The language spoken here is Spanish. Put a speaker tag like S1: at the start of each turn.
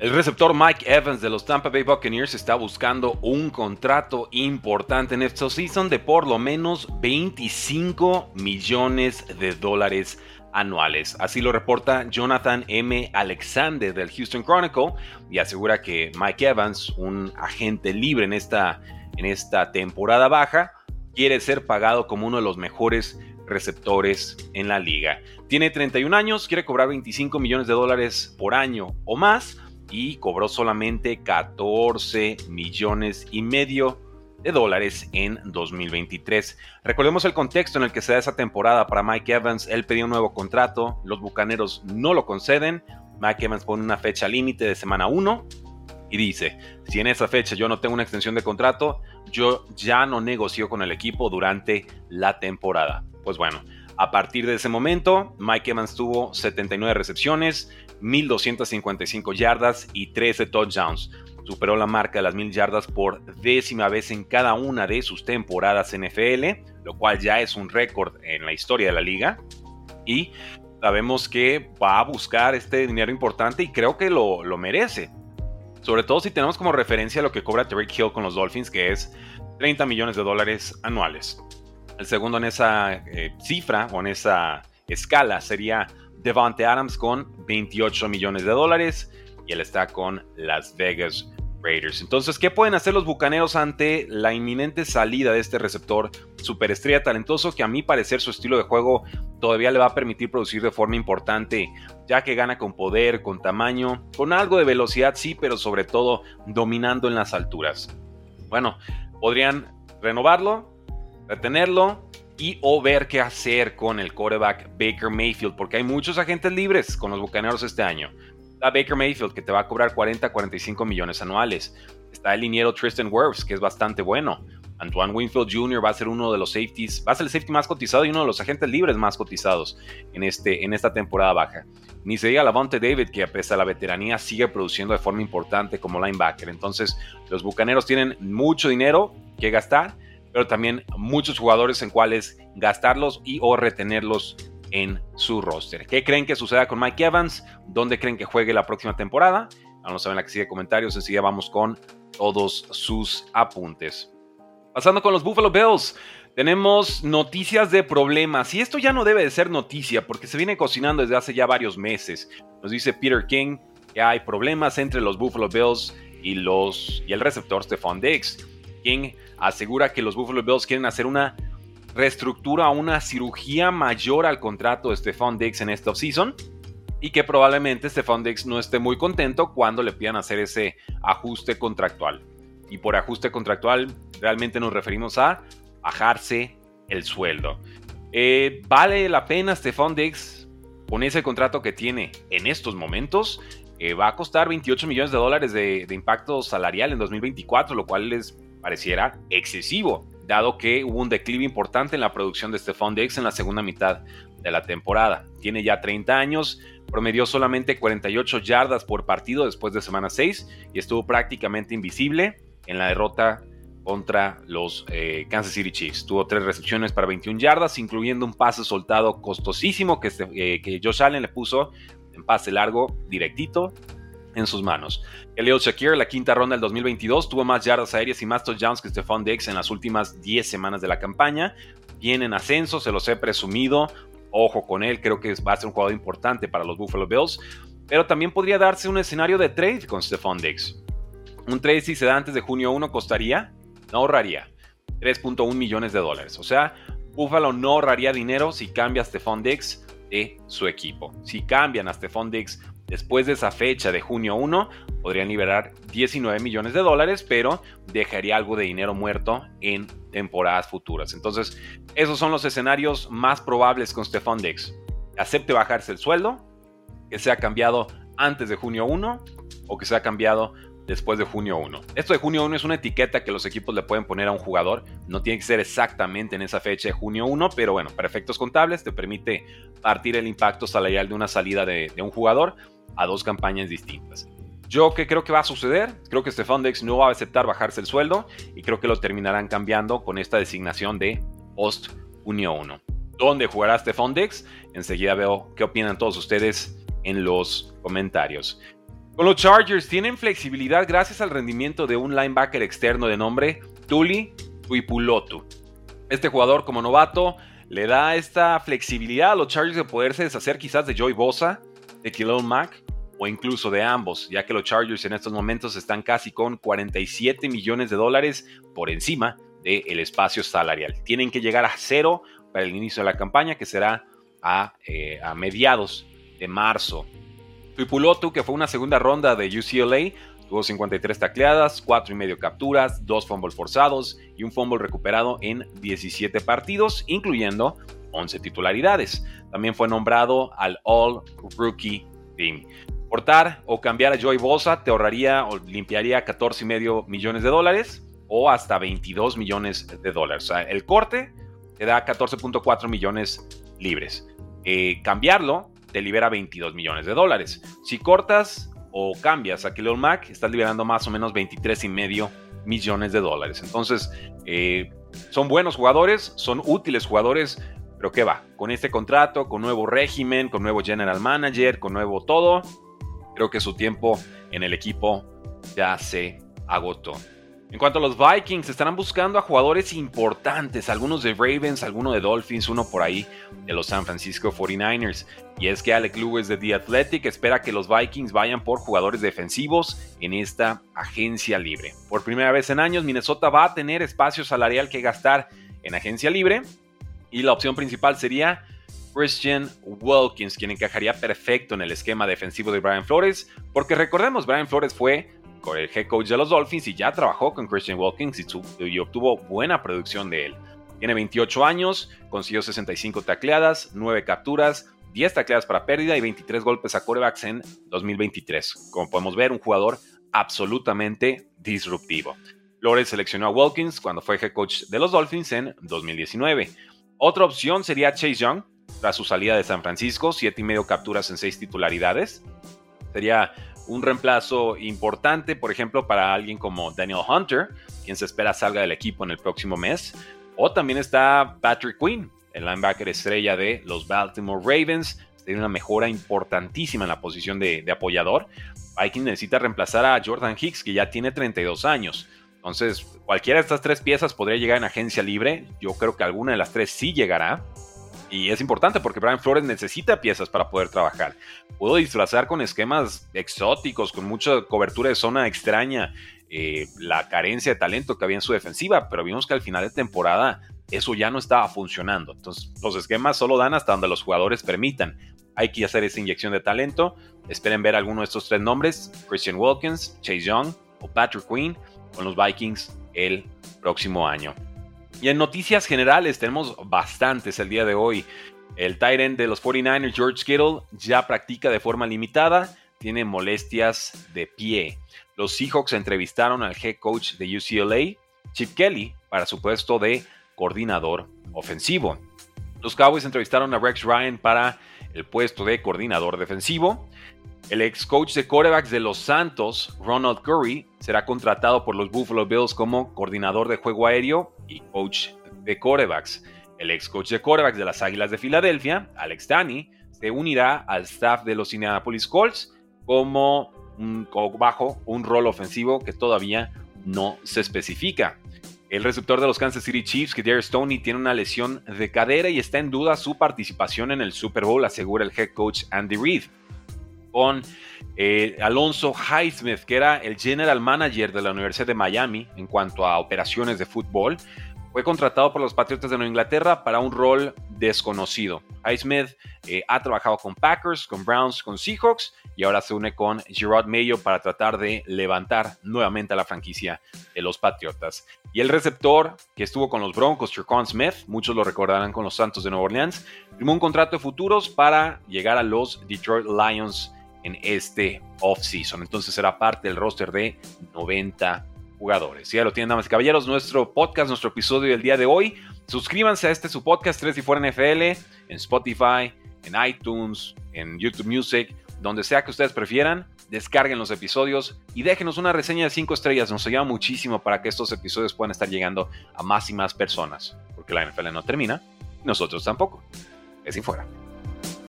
S1: El receptor Mike Evans de los Tampa Bay Buccaneers está buscando un contrato importante en esta season de por lo menos 25 millones de dólares anuales. Así lo reporta Jonathan M. Alexander del Houston Chronicle y asegura que Mike Evans, un agente libre en esta, en esta temporada baja, quiere ser pagado como uno de los mejores receptores en la liga. Tiene 31 años, quiere cobrar 25 millones de dólares por año o más y cobró solamente 14 millones y medio de dólares en 2023. Recordemos el contexto en el que se da esa temporada para Mike Evans. Él pidió un nuevo contrato, los Bucaneros no lo conceden. Mike Evans pone una fecha límite de semana 1 y dice, si en esa fecha yo no tengo una extensión de contrato, yo ya no negocio con el equipo durante la temporada. Pues bueno, a partir de ese momento, Mike Evans tuvo 79 recepciones, 1255 yardas y 13 touchdowns. Superó la marca de las 1000 yardas por décima vez en cada una de sus temporadas NFL, lo cual ya es un récord en la historia de la liga. Y sabemos que va a buscar este dinero importante y creo que lo, lo merece. Sobre todo si tenemos como referencia lo que cobra Tariq Hill con los Dolphins, que es 30 millones de dólares anuales. El segundo en esa eh, cifra o en esa escala sería Devante Adams con 28 millones de dólares y él está con Las Vegas Raiders. Entonces, ¿qué pueden hacer los Bucaneros ante la inminente salida de este receptor superestrella talentoso que a mi parecer su estilo de juego todavía le va a permitir producir de forma importante, ya que gana con poder, con tamaño, con algo de velocidad sí, pero sobre todo dominando en las alturas? Bueno, podrían renovarlo, retenerlo y o ver qué hacer con el quarterback Baker Mayfield, porque hay muchos agentes libres con los Bucaneros este año. Está Baker Mayfield, que te va a cobrar 40 45 millones anuales. Está el liniero Tristan Wirfs, que es bastante bueno. Antoine Winfield Jr. va a ser uno de los safeties, va a ser el safety más cotizado y uno de los agentes libres más cotizados en, este, en esta temporada baja. Ni se diga Lavonte David, que a pesar de la veteranía sigue produciendo de forma importante como linebacker. Entonces, los bucaneros tienen mucho dinero que gastar pero también muchos jugadores en cuales gastarlos y o retenerlos en su roster. ¿Qué creen que suceda con Mike Evans? ¿Dónde creen que juegue la próxima temporada? Vamos a ver en la que sigue comentarios. Enseguida vamos con todos sus apuntes. Pasando con los Buffalo Bills, tenemos noticias de problemas. Y esto ya no debe de ser noticia porque se viene cocinando desde hace ya varios meses. Nos dice Peter King que hay problemas entre los Buffalo Bills y, los, y el receptor Stephon Diggs. King asegura que los Buffalo Bills quieren hacer una reestructura, una cirugía mayor al contrato de Stephon Diggs en esta offseason y que probablemente Stephon Diggs no esté muy contento cuando le pidan hacer ese ajuste contractual. Y por ajuste contractual realmente nos referimos a bajarse el sueldo. Eh, ¿Vale la pena Stephon Diggs con ese contrato que tiene en estos momentos? Eh, va a costar 28 millones de dólares de impacto salarial en 2024, lo cual es pareciera excesivo, dado que hubo un declive importante en la producción de Stephon Diggs en la segunda mitad de la temporada. Tiene ya 30 años, promedió solamente 48 yardas por partido después de semana 6 y estuvo prácticamente invisible en la derrota contra los eh, Kansas City Chiefs. Tuvo tres recepciones para 21 yardas, incluyendo un pase soltado costosísimo que, eh, que Josh Allen le puso en pase largo directito en sus manos. Elio Shakir, la quinta ronda del 2022, tuvo más yardas aéreas y más touchdowns que Stephon Diggs en las últimas 10 semanas de la campaña. Viene en ascenso, se los he presumido. Ojo con él, creo que va a ser un jugador importante para los Buffalo Bills. Pero también podría darse un escenario de trade con Stephon Diggs. Un trade si se da antes de junio 1 costaría, no ahorraría 3.1 millones de dólares. O sea, Buffalo no ahorraría dinero si cambia Stephon Diggs de su equipo. Si cambian a Stephon Diggs Después de esa fecha de junio 1, podrían liberar 19 millones de dólares, pero dejaría algo de dinero muerto en temporadas futuras. Entonces, esos son los escenarios más probables con Stephon Diggs. Acepte bajarse el sueldo, que sea cambiado antes de junio 1 o que sea cambiado después de junio 1. Esto de junio 1 es una etiqueta que los equipos le pueden poner a un jugador. No tiene que ser exactamente en esa fecha de junio 1, pero bueno, para efectos contables te permite partir el impacto salarial de una salida de, un jugador a dos campañas distintas. Yo que creo que va a suceder, creo que Stefan Dex no va a aceptar bajarse el sueldo y creo que lo terminarán cambiando con esta designación de post junio 1. ¿Dónde jugará Stefan Dex? Enseguida veo qué opinan todos ustedes en los comentarios. Con los Chargers tienen flexibilidad gracias al rendimiento de un linebacker externo de nombre Tuli Tuipulotu. Este jugador como novato le da esta flexibilidad a los Chargers de poderse deshacer quizás de Joy Bosa, de Khalil Mack o incluso de ambos, ya que los Chargers en estos momentos están casi con 47 millones de dólares por encima del espacio salarial. Tienen que llegar a cero para el inicio de la campaña, que será a, eh, a mediados de marzo. Tuipulotu, que fue una segunda ronda de UCLA, tuvo 53 tacleadas, 4 y medio capturas, 2 fumbles forzados y un fumble recuperado en 17 partidos, incluyendo 11 titularidades. También fue nombrado al All Rookie Team. Cortar o cambiar a Joy Bosa te ahorraría o limpiaría 14 y medio millones de dólares o hasta 22 millones de dólares. O sea, el corte te da 14.4 millones libres. Eh, cambiarlo te libera 22 millones de dólares. Si cortas o cambias a Khalil Mack, estás liberando más o menos 23 y medio millones de dólares. Entonces, eh, son buenos jugadores, son útiles jugadores, pero ¿qué va? Con este contrato, con nuevo régimen, con nuevo general manager, con nuevo todo, creo que su tiempo en el equipo ya se agotó. En cuanto a los Vikings, estarán buscando a jugadores importantes, algunos de Ravens, algunos de Dolphins, uno por ahí de los San Francisco 49ers. Y es que Alec Lewis de The Athletic espera que los Vikings vayan por jugadores defensivos en esta agencia libre. Por primera vez en años, Minnesota va a tener espacio salarial que gastar en agencia libre y la opción principal sería Christian Wilkins, quien encajaría perfecto en el esquema defensivo de Brian Flores, porque recordemos, Brian Flores fue el head coach de los Dolphins y ya trabajó con Christian Wilkins y, obtuvo buena producción de él. Tiene 28 años, consiguió 65 tacleadas, 9 capturas, 10 tacleadas para pérdida y 23 golpes a corebacks en 2023. Como podemos ver, un jugador absolutamente disruptivo. Flores seleccionó a Wilkins cuando fue head coach de los Dolphins en 2019. Otra opción sería Chase Young, tras su salida de San Francisco, 7 y medio capturas en 6 titularidades. Sería un reemplazo importante, por ejemplo, para alguien como Daniel Hunter, quien se espera salga del equipo en el próximo mes. O también está Patrick Quinn, el linebacker estrella de los Baltimore Ravens. Tiene una mejora importantísima en la posición de, apoyador. Vikings necesita reemplazar a Jordan Hicks, que ya tiene 32 años. Entonces, cualquiera de estas tres piezas podría llegar en agencia libre. Yo creo que alguna de las tres sí llegará. Y es importante porque Brian Flores necesita piezas para poder trabajar. Pudo disfrazar con esquemas exóticos, con mucha cobertura de zona extraña, eh, la carencia de talento que había en su defensiva, pero vimos que al final de temporada eso ya no estaba funcionando. Entonces, los esquemas solo dan hasta donde los jugadores permitan. Hay que hacer esa inyección de talento. Esperen ver alguno de estos tres nombres: Christian Wilkins, Chase Young o Patrick Quinn con los Vikings el próximo año. Y en noticias generales tenemos bastantes el día de hoy. El Tyrant de los 49ers, George Kittle, ya practica de forma limitada, tiene molestias de pie. Los Seahawks entrevistaron al head coach de UCLA, Chip Kelly, para su puesto de coordinador ofensivo. Los Cowboys entrevistaron a Rex Ryan para el puesto de coordinador defensivo. El ex coach de quarterbacks de los Santos, Ronald Curry, será contratado por los Buffalo Bills como coordinador de juego aéreo y coach de quarterbacks. El ex coach de quarterbacks de las Águilas de Filadelfia, Alex Tani, se unirá al staff de los Indianapolis Colts como un, bajo un rol ofensivo que todavía no se especifica. El receptor de los Kansas City Chiefs, Dare Stoney, tiene una lesión de cadera y está en duda su participación en el Super Bowl, asegura el head coach Andy Reid con eh, Alonso Highsmith, que era el general manager de la Universidad de Miami en cuanto a operaciones de fútbol. Fue contratado por los Patriotas de Nueva Inglaterra para un rol desconocido. Highsmith eh, ha trabajado con Packers, con Browns, con Seahawks y ahora se une con Gerard Mayo para tratar de levantar nuevamente a la franquicia de los Patriotas. Y el receptor que estuvo con los Broncos, Tricon Smith, muchos lo recordarán con los Santos de Nueva Orleans, firmó un contrato de futuros para llegar a los Detroit Lions en este off-season. Entonces será parte del roster de 90 jugadores. Ya lo tienen, damas y caballeros, nuestro podcast, nuestro episodio del día de hoy. Suscríbanse a este su podcast 3 y fuera NFL en Spotify, en iTunes, en YouTube Music, donde sea que ustedes prefieran. Descarguen los episodios y déjenos una reseña de 5 estrellas. Nos ayuda muchísimo para que estos episodios puedan estar llegando a más y más personas. Porque la NFL no termina, nosotros tampoco. Es y fuera.